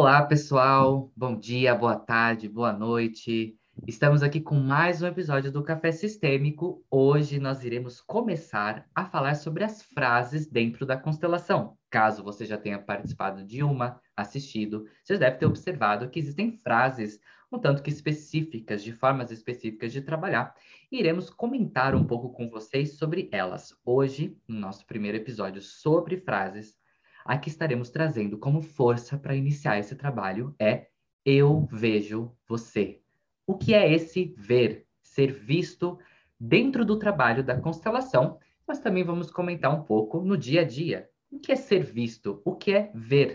Olá, pessoal. Bom dia, boa tarde, boa noite. Estamos aqui com mais um episódio do Café Sistêmico. Hoje nós iremos começar a falar sobre as frases dentro da constelação. Caso você já tenha participado de uma, assistido, você deve ter observado que existem frases um tanto que específicas, de formas específicas de trabalhar. E iremos comentar um pouco com vocês sobre elas. Hoje, no nosso primeiro episódio sobre frases, Aqui estaremos trazendo como força para iniciar esse trabalho é eu vejo você. O que é esse ver, ser visto dentro do trabalho da constelação? Mas também vamos comentar um pouco no dia a dia. O que é ser visto? O que é ver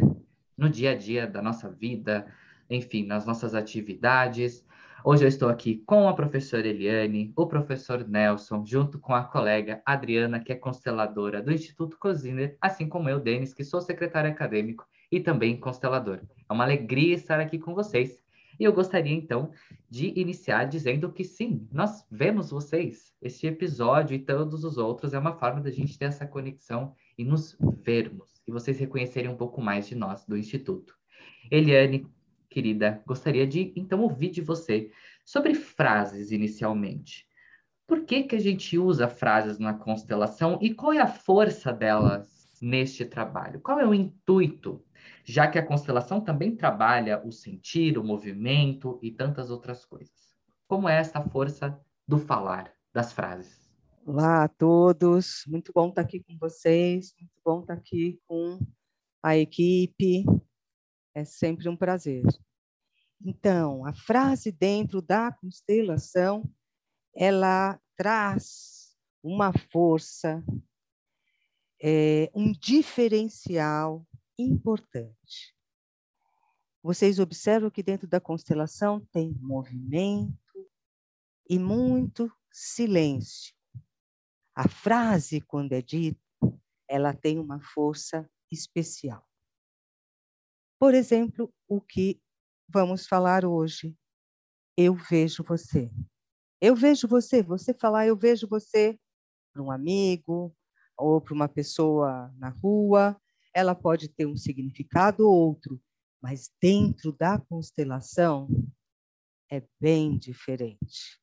no dia a dia da nossa vida, enfim, nas nossas atividades, Hoje eu estou aqui com a professora Eliane, o professor Nelson, junto com a colega Adriana, que é consteladora do Instituto Cosiner, assim como eu, Denis, que sou secretário acadêmico e também constelador. É uma alegria estar aqui com vocês. E eu gostaria, então, de iniciar dizendo que sim, nós vemos vocês. Este episódio e todos os outros é uma forma da gente ter essa conexão e nos vermos, e vocês reconhecerem um pouco mais de nós, do Instituto. Eliane, querida, gostaria de então ouvir de você sobre frases inicialmente. Por que, que a gente usa frases na constelação e qual é a força delas neste trabalho? Qual é o intuito? Já que a constelação também trabalha o sentir, o movimento e tantas outras coisas. Como é essa força do falar, das frases? Olá a todos, muito bom estar aqui com vocês, muito bom estar aqui com a equipe, é sempre um prazer. Então, a frase dentro da constelação, ela traz uma força, é, um diferencial importante. Vocês observam que dentro da constelação tem movimento e muito silêncio. A frase, quando é dita, ela tem uma força especial. Por exemplo, o que vamos falar hoje. Eu vejo você. Eu vejo você. Você falar eu vejo você para um amigo ou para uma pessoa na rua, ela pode ter um significado ou outro, mas dentro da constelação é bem diferente.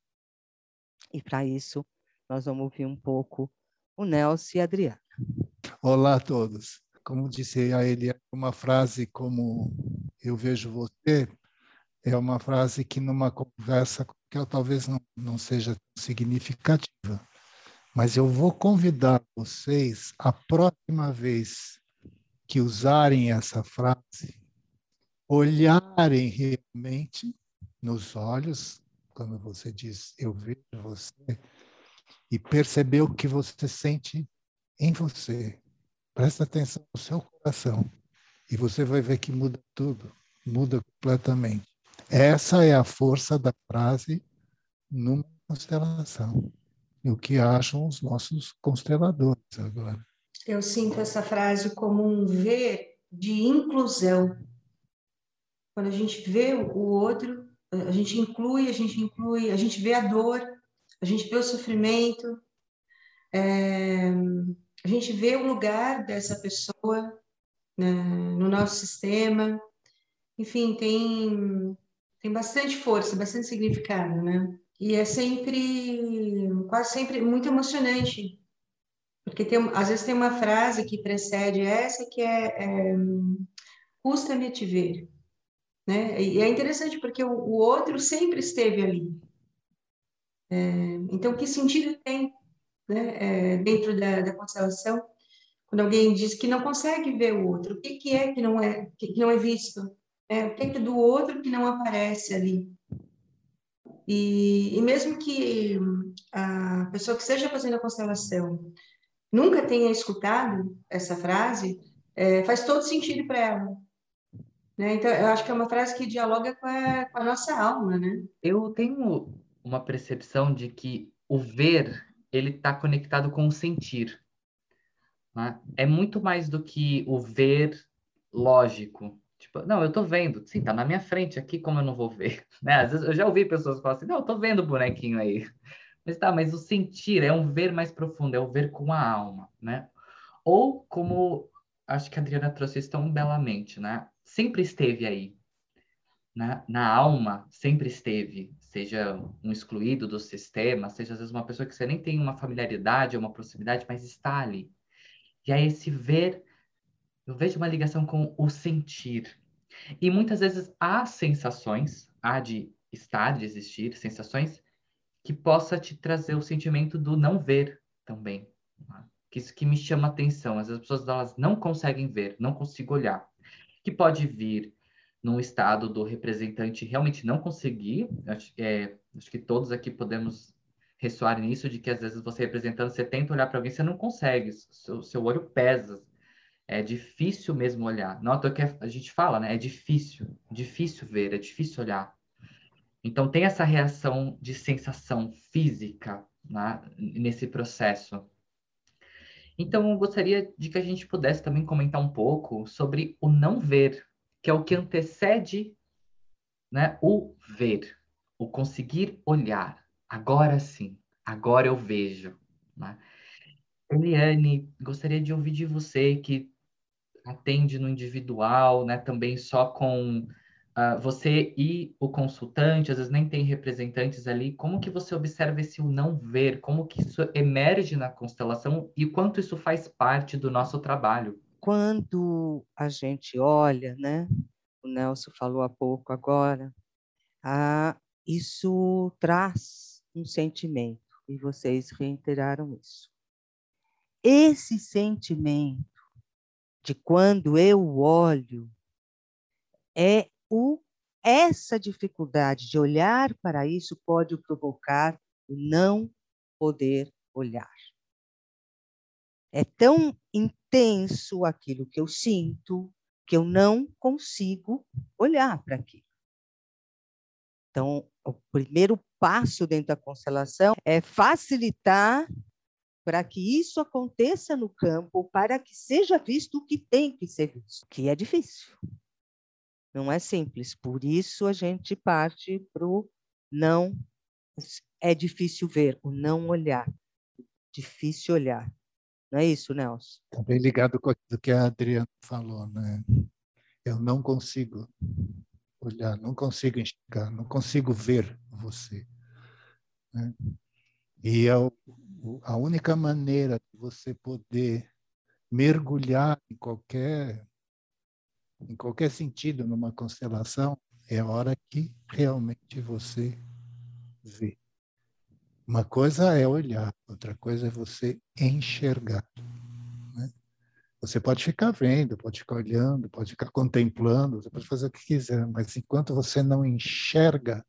E para isso, nós vamos ouvir um pouco o Nelson e a Adriana. Olá a todos como disse a ele, uma frase como eu vejo você, é uma frase que numa conversa que talvez não, não seja significativa, mas eu vou convidar vocês a próxima vez que usarem essa frase, olharem realmente nos olhos, quando você diz eu vejo você, e perceber o que você sente em você, Presta atenção no seu coração e você vai ver que muda tudo, muda completamente. Essa é a força da frase numa constelação. E o que acham os nossos consteladores agora? Eu sinto essa frase como um ver de inclusão. Quando a gente vê o outro, a gente inclui, a gente inclui, a gente vê a dor, a gente vê o sofrimento. É a gente vê o lugar dessa pessoa né, no nosso sistema. Enfim, tem, tem bastante força, bastante significado, né? E é sempre, quase sempre, muito emocionante. Porque tem, às vezes tem uma frase que precede essa que é, é custa-me te ver. Né? E é interessante porque o, o outro sempre esteve ali. É, então, que sentido tem né, é, dentro da, da constelação, quando alguém diz que não consegue ver o outro, o que, que é que não é, que não é visto? É, o que, que é do outro que não aparece ali? E, e mesmo que a pessoa que esteja fazendo a constelação nunca tenha escutado essa frase, é, faz todo sentido para ela. Né? Então, eu acho que é uma frase que dialoga com a, com a nossa alma, né? Eu tenho uma percepção de que o ver ele está conectado com o sentir. Né? É muito mais do que o ver lógico. Tipo, não, eu estou vendo. Sim, tá na minha frente aqui, como eu não vou ver? Né? Às vezes eu já ouvi pessoas falar assim, não, eu tô vendo o bonequinho aí. Mas tá, mas o sentir é um ver mais profundo, é o ver com a alma, né? Ou como acho que a Adriana trouxe isso tão belamente, né? sempre esteve aí. Na, na alma, sempre esteve. Seja um excluído do sistema, seja às vezes uma pessoa que você nem tem uma familiaridade uma proximidade, mas está ali. E aí esse ver, eu vejo uma ligação com o sentir. E muitas vezes há sensações, há de estar, de existir, sensações que possa te trazer o sentimento do não ver também. Né? Que isso que me chama atenção. Às vezes as pessoas elas não conseguem ver, não consigo olhar. Que pode vir num estado do representante realmente não conseguir. Acho, é, acho que todos aqui podemos ressoar nisso, de que às vezes você representando, você tenta olhar para alguém, você não consegue, seu, seu olho pesa. É difícil mesmo olhar. Não, que a gente fala, né? É difícil, difícil ver, é difícil olhar. Então tem essa reação de sensação física né, nesse processo. Então eu gostaria de que a gente pudesse também comentar um pouco sobre o não ver, que é o que antecede né, o ver, o conseguir olhar. Agora sim, agora eu vejo. Né? Eliane, gostaria de ouvir de você que atende no individual, né, também só com uh, você e o consultante, às vezes nem tem representantes ali, como que você observa esse não ver, como que isso emerge na constelação e quanto isso faz parte do nosso trabalho? Quando a gente olha, né, o Nelson falou há pouco agora, ah, isso traz um sentimento, e vocês reiteraram isso. Esse sentimento de quando eu olho é o essa dificuldade de olhar para isso pode provocar o não poder olhar. É tão intenso aquilo que eu sinto que eu não consigo olhar para aquilo. Então, o primeiro passo dentro da constelação é facilitar para que isso aconteça no campo, para que seja visto o que tem que ser visto, que é difícil. Não é simples. Por isso a gente parte para o não. É difícil ver, o não olhar. Difícil olhar. Não é isso, Nelson? Está bem ligado com aquilo que a Adriana falou, né? Eu não consigo olhar, não consigo enxergar, não consigo ver você. Né? E é a única maneira de você poder mergulhar em qualquer em qualquer sentido numa constelação, é a hora que realmente você vê. Uma coisa é olhar, outra coisa é você enxergar. Né? Você pode ficar vendo, pode ficar olhando, pode ficar contemplando, você pode fazer o que quiser, mas enquanto você não enxerga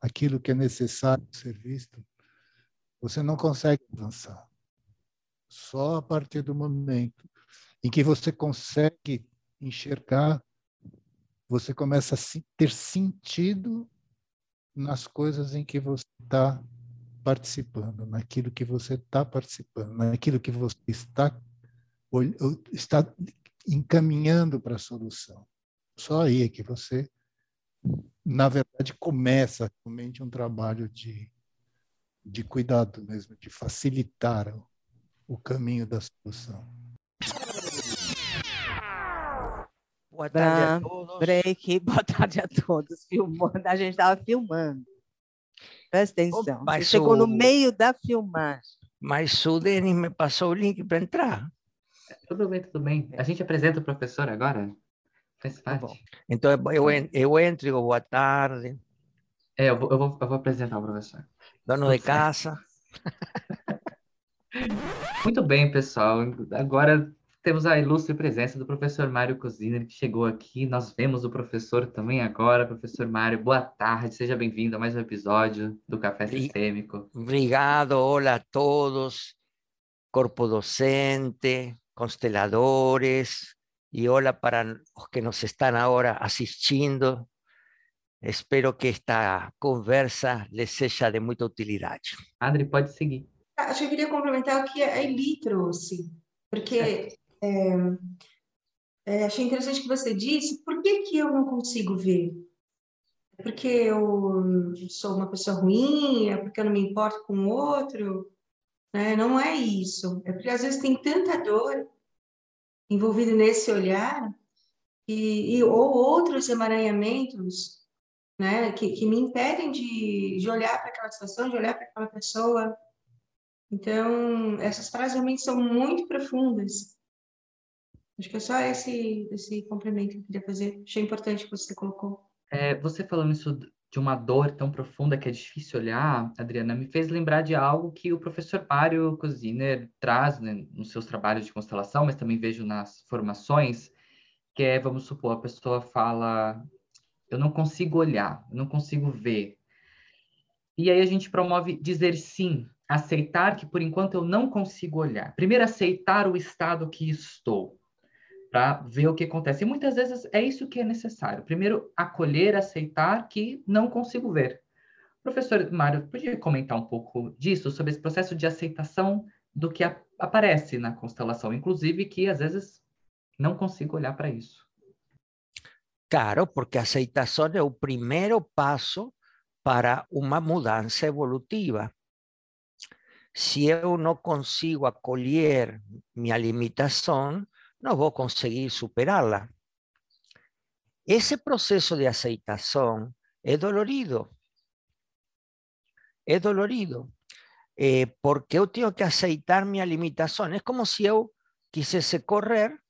aquilo que é necessário ser visto, você não consegue avançar. Só a partir do momento em que você consegue enxergar, você começa a ter sentido nas coisas em que você está participando, naquilo que você está participando, naquilo que você está, está encaminhando para a solução. Só aí é que você, na verdade, começa realmente um trabalho de, de cuidado mesmo, de facilitar o, o caminho da solução. Boa tarde a todos. Break, boa tarde a todos. Filmando, a gente estava filmando. Presta atenção. Você chegou o... no meio da filmagem. Mas o Denis me passou o link para entrar. Tudo bem, tudo bem. A gente apresenta o professor agora? Faz tá parte. Então eu, eu entro e digo boa tarde. É, eu vou, eu vou, eu vou apresentar o professor. Dono de casa. Muito bem, pessoal. Agora temos a ilustre presença do professor Mário Coziner, que chegou aqui. Nós vemos o professor também agora. Professor Mário, boa tarde, seja bem-vindo a mais um episódio do Café Sistêmico. Obrigado, olá a todos, corpo docente, consteladores, e olá para os que nos estão agora assistindo. Espero que esta conversa lhes seja de muita utilidade. Adri, pode seguir. Acho que eu queria complementar o que a Eli trouxe, porque é, é, achei interessante que você disse, por que, que eu não consigo ver? É porque eu sou uma pessoa ruim? É porque eu não me importo com o outro? Né? Não é isso. É porque às vezes tem tanta dor envolvida nesse olhar e, e ou outros emaranhamentos né, que, que me impedem de, de olhar para aquela situação, de olhar para aquela pessoa. Então, essas frases realmente são muito profundas. Acho que é só esse, esse complemento que eu queria fazer. Achei importante que você colocou. É, você falando isso de uma dor tão profunda que é difícil olhar, Adriana, me fez lembrar de algo que o professor Mário Cosiner traz né, nos seus trabalhos de constelação, mas também vejo nas formações, que é, vamos supor, a pessoa fala, eu não consigo olhar, eu não consigo ver. E aí a gente promove dizer sim, aceitar que por enquanto eu não consigo olhar. Primeiro aceitar o estado que estou para ver o que acontece. E muitas vezes é isso que é necessário. Primeiro, acolher, aceitar que não consigo ver. Professor Mário, podia comentar um pouco disso, sobre esse processo de aceitação do que aparece na constelação, inclusive que às vezes não consigo olhar para isso. Claro, porque a aceitação é o primeiro passo para uma mudança evolutiva. Se eu não consigo acolher minha limitação, no voy a conseguir superarla. Ese proceso de aceitación es dolorido. Es dolorido. Eh, porque yo tengo que aceitar mi limitación. Es como si yo quisiese correr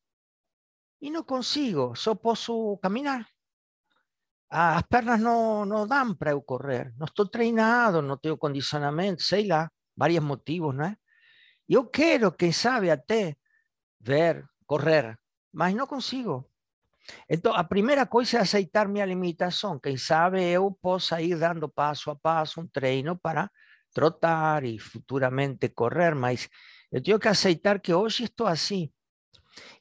y no consigo, solo puedo caminar. Las pernas no, no dan para yo correr. No estoy treinado, no tengo condicionamiento, sei lá, varios motivos, ¿no? Yo quiero, que sabe, até ver correr, mas não consigo. Então, a primeira coisa é aceitar minha limitação. Quem sabe eu possa ir dando passo a passo um treino para trotar e futuramente correr, mas eu tenho que aceitar que hoje estou assim.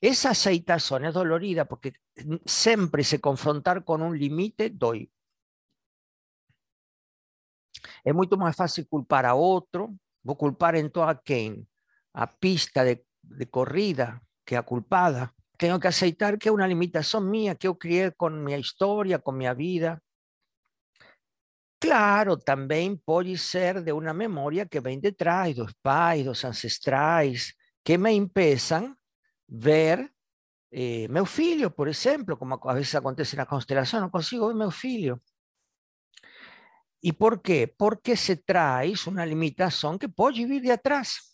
Essa aceitação é dolorida porque sempre se confrontar com um limite dói. É muito mais fácil culpar a outro. Vou culpar então a quem? A pista de corrida, que culpada. Tengo que aceitar que es una limitación mía, que yo crié con mi historia, con mi vida. Claro, también puede ser de una memoria que vem de trás, dos pais, dos ancestrais, que me impeçam ver eh, meu filho, por exemplo, como a veces acontece na constelação, não consigo ver meu filho. E por quê? Porque se traz uma limitação que pode vir de atrás.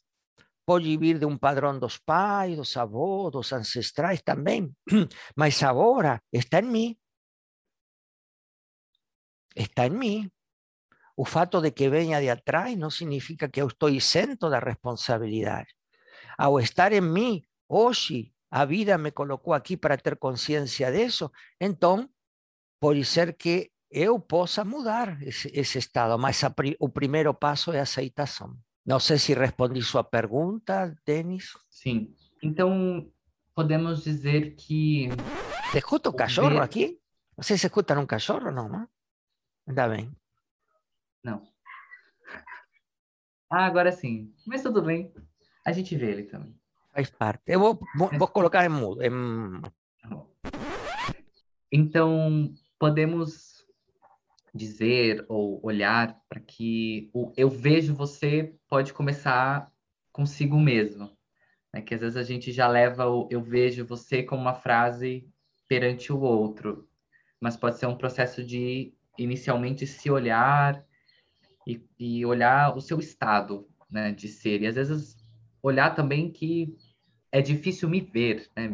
Pode vivir de um padrão dos pais, dos avós, dos ancestrais também, mas agora está em mim. Está em mim. O fato de que venha de atrás não significa que eu estou isento da responsabilidade. Ao estar em mim, hoje, a vida me colocou aqui para ter consciência disso, então pode ser que eu possa mudar esse, esse estado, mas a, o primeiro passo é aceitação. Não sei se respondi sua pergunta, Denis. Sim. Então, podemos dizer que. Você escuta o cachorro aqui? Vocês escutam um cachorro, não, não? Ainda bem. Não. Ah, agora sim. Mas tudo bem. A gente vê ele também. Faz parte. Eu vou, vou, vou colocar em mudo. Em... Tá então, podemos dizer ou olhar para que o eu vejo você pode começar consigo mesmo. Né? Que às vezes a gente já leva o eu vejo você como uma frase perante o outro, mas pode ser um processo de inicialmente se olhar e, e olhar o seu estado né, de ser. E às vezes olhar também que é difícil me ver, né?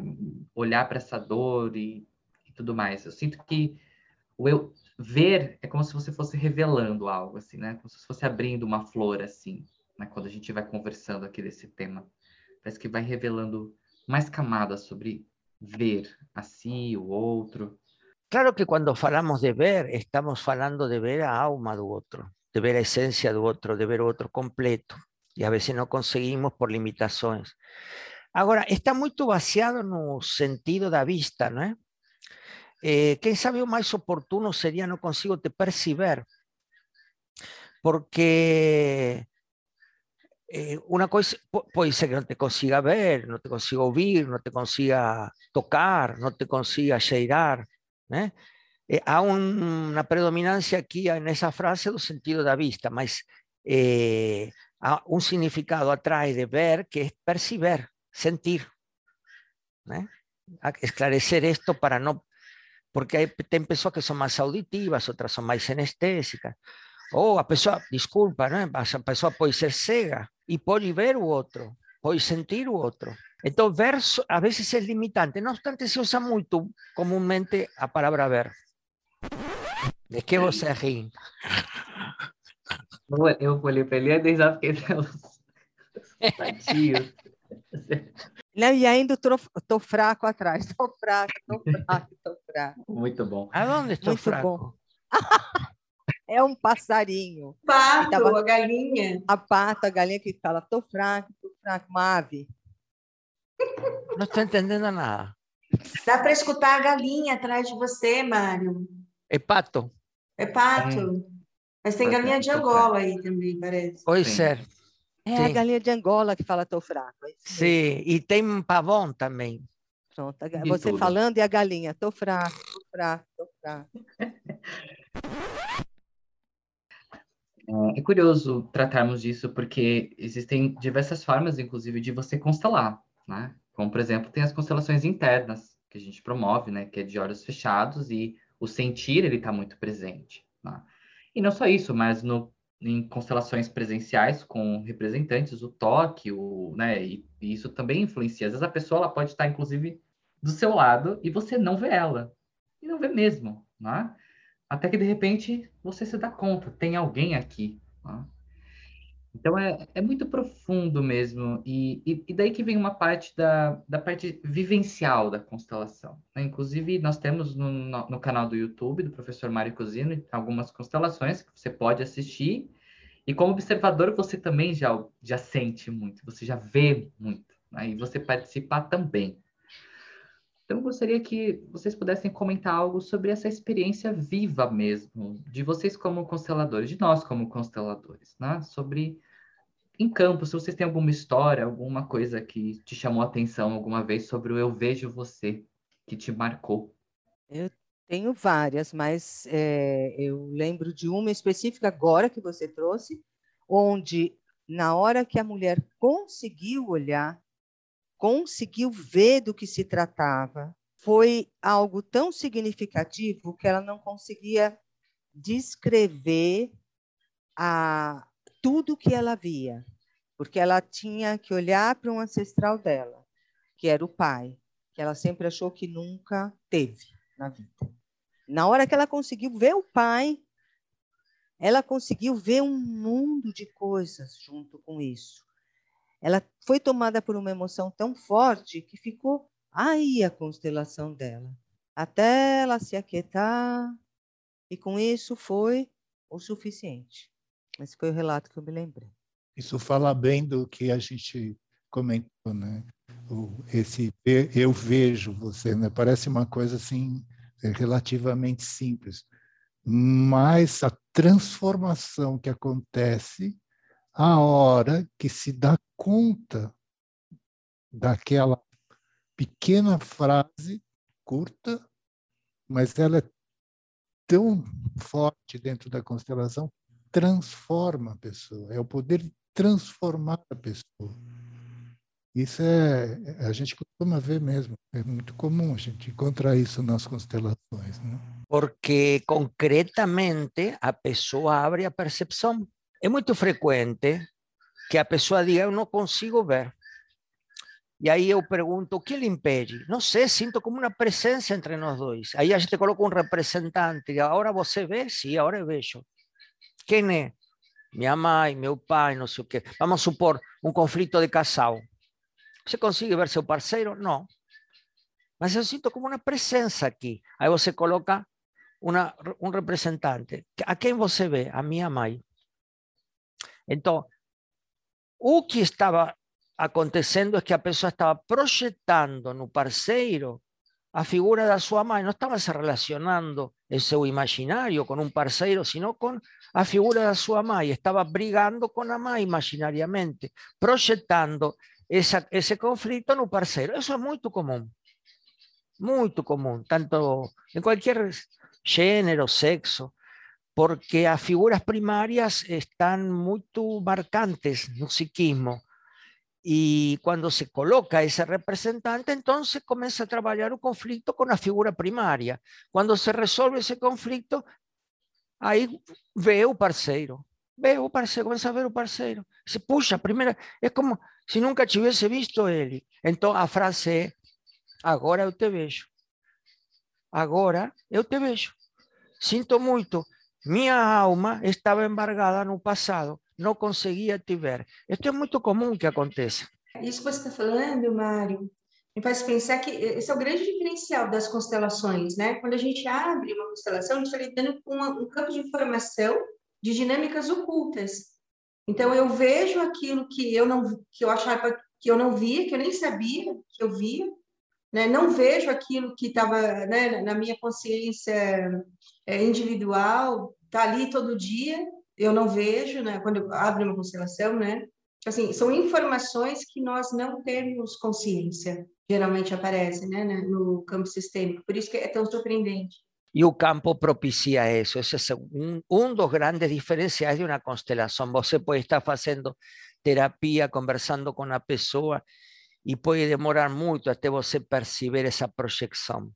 olhar para essa dor e, e tudo mais. Eu sinto que o eu ver é como se você fosse revelando algo, assim, né? Como se fosse abrindo uma flor, assim, né? Quando a gente vai conversando aqui desse tema. Parece que vai revelando mais camadas sobre ver a si, o outro. Claro que quando falamos de ver, estamos falando de ver a alma do outro, de ver a essência do outro, de ver o outro completo. E a vezes não conseguimos por limitações. Agora, está muito baseado no sentido da vista, não é? Eh, quem sabe o oportuno seria não consigo te perceber, porque eh, uma coisa pode ser que não te consiga ver, não te consiga ouvir, não te consiga tocar, não te consiga cheirar, né? Eh, há uma predominância aqui nessa frase do sentido da vista, mas eh, há um significado atrás de ver que é perceber, sentir, né? esclarecer esto para no, porque hay tem pessoas que son más auditivas, otras son más sinestésicas. Ou a pessoa, desculpa, né? a pessoa pode ser cega e pode ver o outro, pode sentir o outro. Então, ver a vezes é limitante. Não obstante, se usa muito comumente a palavra ver. De que você ri? Eu olhei para ele e desafiei os tatios. E ainda estou fraco atrás. Estou fraco, estou fraco, estou fraco. Muito bom. Aonde estou fraco? é um passarinho. Pato, tava... a galinha. A pato, a galinha que fala, estou fraco, estou fraco, uma ave. Não estou entendendo nada. Dá para escutar a galinha atrás de você, Mário. É pato? É pato. Mas tem galinha de Angola aí também, parece. Pode ser. É Sim. a galinha de Angola que fala tô fraco. É Sim, e tem pavão também. Pronto, você tudo. falando e a galinha, tô fraco, tô fraco, tô fraco. É, é curioso tratarmos disso porque existem diversas formas, inclusive, de você constelar, né? Como, por exemplo, tem as constelações internas que a gente promove, né? Que é de olhos fechados e o sentir, ele está muito presente, né? E não só isso, mas no em constelações presenciais com representantes, o toque, o, né, e, e, isso também influencia. Às vezes a pessoa ela pode estar, inclusive, do seu lado e você não vê ela. E não vê mesmo, né? Até que, de repente, você se dá conta, tem alguém aqui. Né? Então, é, é muito profundo mesmo. E, e, e, daí que vem uma parte da, da parte vivencial da constelação. Né? Inclusive, nós temos no, no, no, canal do YouTube do professor Mário Cosino algumas constelações que você pode assistir. E como observador, você também já, já sente muito, você já vê muito. Né? E você participar também. Então, eu gostaria que vocês pudessem comentar algo sobre essa experiência viva mesmo, de vocês como consteladores, de nós como consteladores, né? Sobre em campo, se vocês têm alguma história, alguma coisa que te chamou a atenção alguma vez sobre o Eu Vejo Você, que te marcou. Eu tenho várias, mas é, eu lembro de uma específica agora que você trouxe, onde na hora que a mulher conseguiu olhar conseguiu ver do que se tratava. Foi algo tão significativo que ela não conseguia descrever a tudo que ela via, porque ela tinha que olhar para um ancestral dela, que era o pai, que ela sempre achou que nunca teve na vida. Na hora que ela conseguiu ver o pai, ela conseguiu ver um mundo de coisas junto com isso. Ela foi tomada por uma emoção tão forte que ficou aí a constelação dela, até ela se aquietar, e com isso foi o suficiente. Esse foi o relato que eu me lembrei. Isso fala bem do que a gente comentou, né? Esse eu vejo você, né? Parece uma coisa assim relativamente simples, mas a transformação que acontece a hora que se dá conta daquela pequena frase curta, mas ela é tão forte dentro da constelação, transforma a pessoa. É o poder de transformar a pessoa. Isso é, a gente costuma ver mesmo, é muito comum a gente encontrar isso nas constelações. Né? Porque concretamente a pessoa abre a percepção. É muito frequente que a pessoa diga, eu não consigo ver. E aí eu pergunto, o que lhe impede? Não sei, sinto como uma presença entre nós dois. Aí a gente coloca um representante. Agora você vê? Sim, agora eu vejo. Quem é? Minha mãe, meu pai, não sei o quê. Vamos supor um conflito de casal. Você consegue ver seu parceiro? Não. Mas eu sinto como uma presença aqui. Aí você coloca uma, um representante. A quem você vê? A minha mãe. Então, o que estava acontecendo é que a pessoa estava projetando no parceiro a figura da sua mãe, não estava se relacionando em seu imaginário com um parceiro, sino com a figura da sua mãe, estava brigando com a mãe imaginariamente, projetando essa, esse conflito no parceiro. Isso é muito comum, muito comum, tanto em qualquer gênero, sexo porque as figuras primarias están muy marcantes no psiquismo. Y cuando se coloca ese representante, entonces comienza a trabajar un conflicto con la figura primaria. Cuando se resuelve ese conflicto, ahí veo o parceiro. Veo o parceiro, comienza a ver o parceiro. Se puxa, primera, es como si nunca hubiese visto él. Entonces, a frase é, agora eu te vejo. Agora eu te vejo. Sinto muito, minha alma estava embargada no passado não conseguia te ver. Isso é muito comum que aconteça. Isso que você está falando, Mário, me faz pensar que esse é o grande diferencial das constelações, né? Quando a gente abre uma constelação, a gente está lidando com um campo de informação de dinâmicas ocultas. Então eu vejo aquilo que eu não que eu achava que eu não via, que eu nem sabia que eu via, né? Não vejo aquilo que estava né, na minha consciência é, individual, tá ali todo dia eu não vejo, né, quando eu abro uma constelação, né? Assim, são informações que nós não temos consciência, geralmente aparecem, né, no campo sistêmico. Por isso que é tão surpreendente. E o campo propicia isso. Esse é um, um dos grandes diferenciais de uma constelação. Você pode estar fazendo terapia, conversando com a pessoa, e pode demorar muito até você perceber essa projeção.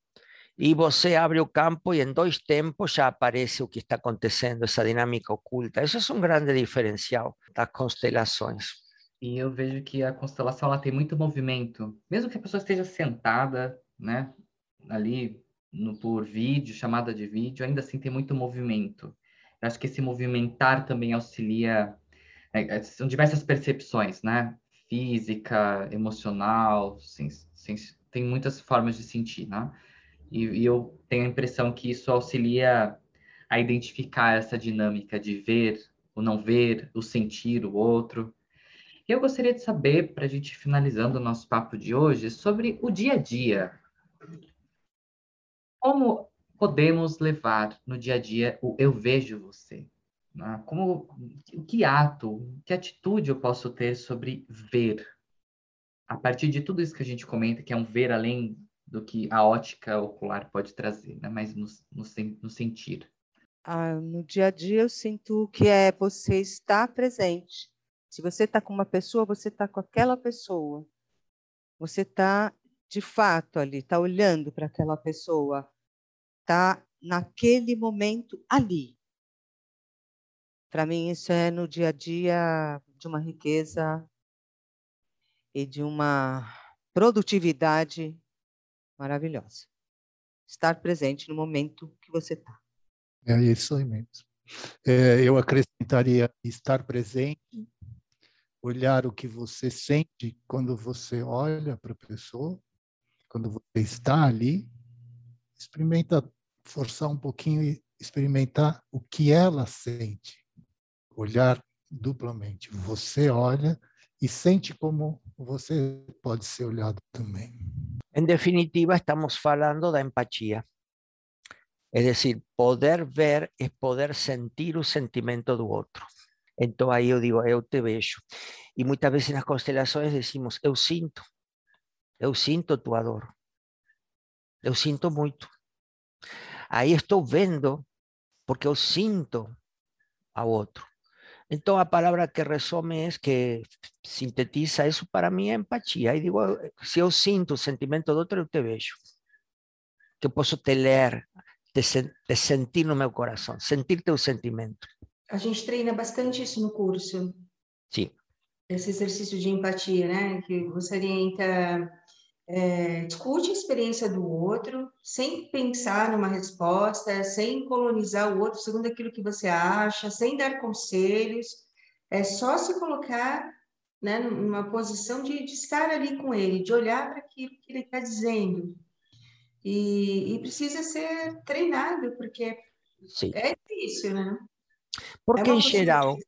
y você abre o campo y en dos tempos ya aparece o que está acontecendo, esa dinámica oculta. Eso es un grande diferencial das constelações. E eu vejo que a constelação ela tem muito movimento, mesmo que a pessoa esteja sentada, né, ali no, por vídeo, chamada de vídeo, ainda assim tem muito movimento. Eu acho que esse movimentar também auxilia, é, são diversas percepções, né, física, emocional, tem muitas formas de sentir, né? E, e eu tenho a impressão que isso auxilia a identificar essa dinâmica de ver, o não ver, o sentir o outro. Eu gostaria de saber, para a gente finalizando o nosso papo de hoje, sobre o dia a dia. Como podemos levar no dia a dia o eu vejo você? Né? Como, que ato, que atitude eu posso ter sobre ver? A partir de tudo isso que a gente comenta, que é um ver além do que a ótica ocular pode trazer, né? mas no, no, no sentir. Ah, no dia a dia eu sinto que é você estar presente. Se você está com uma pessoa, você está com aquela pessoa. Você está de fato ali, está olhando para aquela pessoa, está naquele momento ali. Para mim isso é no dia a dia de uma riqueza e de uma produtividade maravilhosa. Estar presente no momento que você está. É isso aí mesmo. É, eu acrescentaria estar presente, olhar o que você sente quando você olha para a pessoa, quando você está ali, experimenta forçar um pouquinho e experimentar o que ela sente. Olhar duplamente. Você olha e sente como você pode ser olhado também. En definitiva, estamos hablando de empatía. Es decir, poder ver es poder sentir un sentimiento del otro. Entonces ahí yo digo, yo te veo. Y muchas veces en las constelaciones decimos, yo siento, yo siento tu adoro. Yo siento mucho. Ahí estoy viendo porque yo siento a otro. Entonces, la palabra que resume es que sintetiza eso para mí empatía. Y digo, si yo siento el sentimiento de otro, yo te veo. Que puedo te leer, te, te sentir no meu coração, sentir teu sentimento. A gente treina bastante isso no curso. Sim. Esse exercício de empatia, né? Que você orienta é, discute a experiência do outro, sem pensar numa resposta, sem colonizar o outro segundo aquilo que você acha, sem dar conselhos, é só se colocar né, numa posição de, de estar ali com ele, de olhar para aquilo que ele está dizendo. E, e, precisa ser treinado, porque Sim. é difícil, né? Porque, é em geral,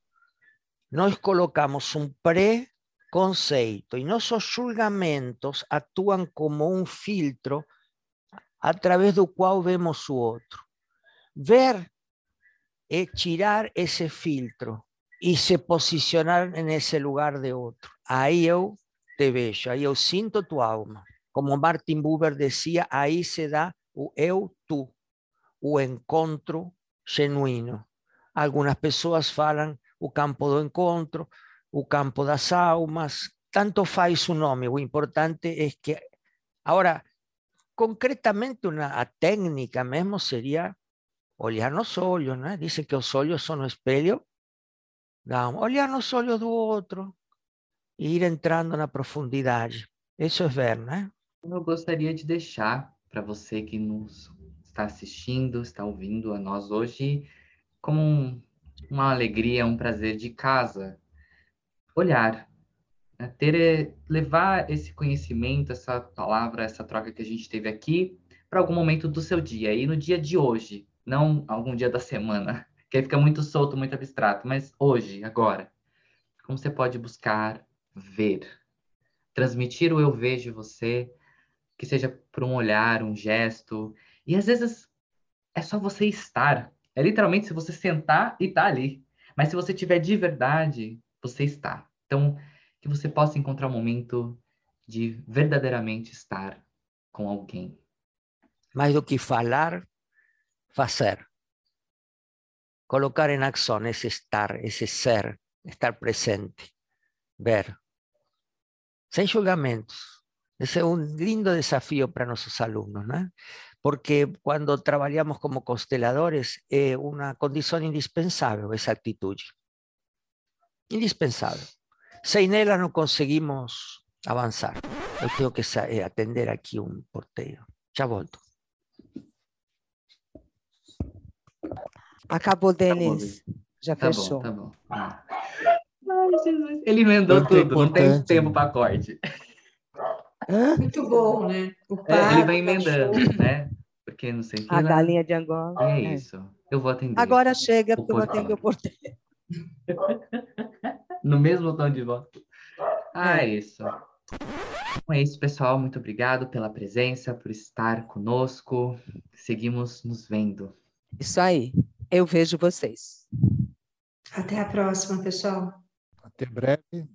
nós colocamos um pré conceito y nuestros julgamentos actúan como un filtro a través del cual vemos su otro. Ver es tirar ese filtro y se posicionar en ese lugar de otro. Ahí yo te veo, ahí yo siento tu alma. Como Martin Buber decía, ahí se da o eu, tú, o encontro genuino. Algunas personas falan o campo do encontro, o campo das almas, tanto faz su nome, o importante es que ahora concretamente una técnica mesmo sería olhar nos olhos, né? Dizem que os olhos são o espelho. Não, olhar nos olhos do outro e ir entrando na profundidade. Isso é ver, né? Eu gostaria de deixar para você que nos está assistindo, está ouvindo a nós hoje, como um, uma alegria, um prazer de casa, olhar, né? ter, eh, levar esse conhecimento, essa palavra, essa troca que a gente teve aqui para algum momento do seu dia e no dia de hoje, não algum dia da semana, que aí fica muito solto, muito abstrato, mas hoje, agora, como você pode buscar ver, transmitir o eu vejo você, que seja por um olhar, um gesto, e às vezes é só você estar. É literalmente se você sentar e tá ali. Mas se você tiver de verdade, você está. Então, que você possa encontrar um momento de verdadeiramente estar com alguém. Mais do que falar, fazer. Colocar em ação esse estar, esse ser, estar presente, ver. Sem julgamentos. Ese es un lindo desafío para nuestros alumnos, ¿no? porque cuando trabajamos como consteladores, es eh, una condición indispensable esa actitud. Indispensable. Sin ella no conseguimos avanzar. Yo tengo que eh, atender aquí un portero. Ya volto. Acabou, Denis. Já Tá fechou. bom, tá bom. Ah. Ai, Jesus. Ele emendou Muito tudo, não tem importante, tempo né? para corte. Hã? Muito bom, né? O É, ele vai emendando, né? Porque não sei o que A lá. galinha de Angola. É É. isso. Eu vou atender. Agora chega, porque eu vou atender o porteiro. No mesmo tom de voz. Ah, É. é isso. Então é isso, pessoal. Muito obrigado pela presença, por estar conosco. Seguimos nos vendo. Isso aí. Eu vejo vocês. Até a próxima, pessoal. Até breve.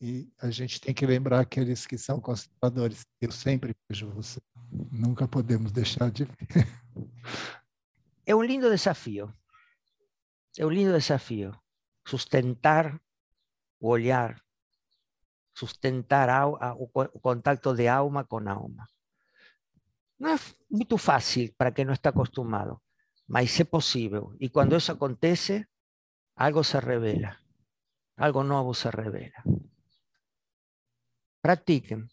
E a gente tem que lembrar aqueles que são conservadores. Eu sempre vejo você. Nunca podemos deixar de ver. Es un lindo desafío. Es un lindo desafío. Sustentar o olhar. Sustentar au- a- o co- o contacto de alma con alma. No es muy fácil para quien no está acostumbrado, mas es posible. Y cuando eso acontece, algo se revela. Algo nuevo se revela. Practiquen.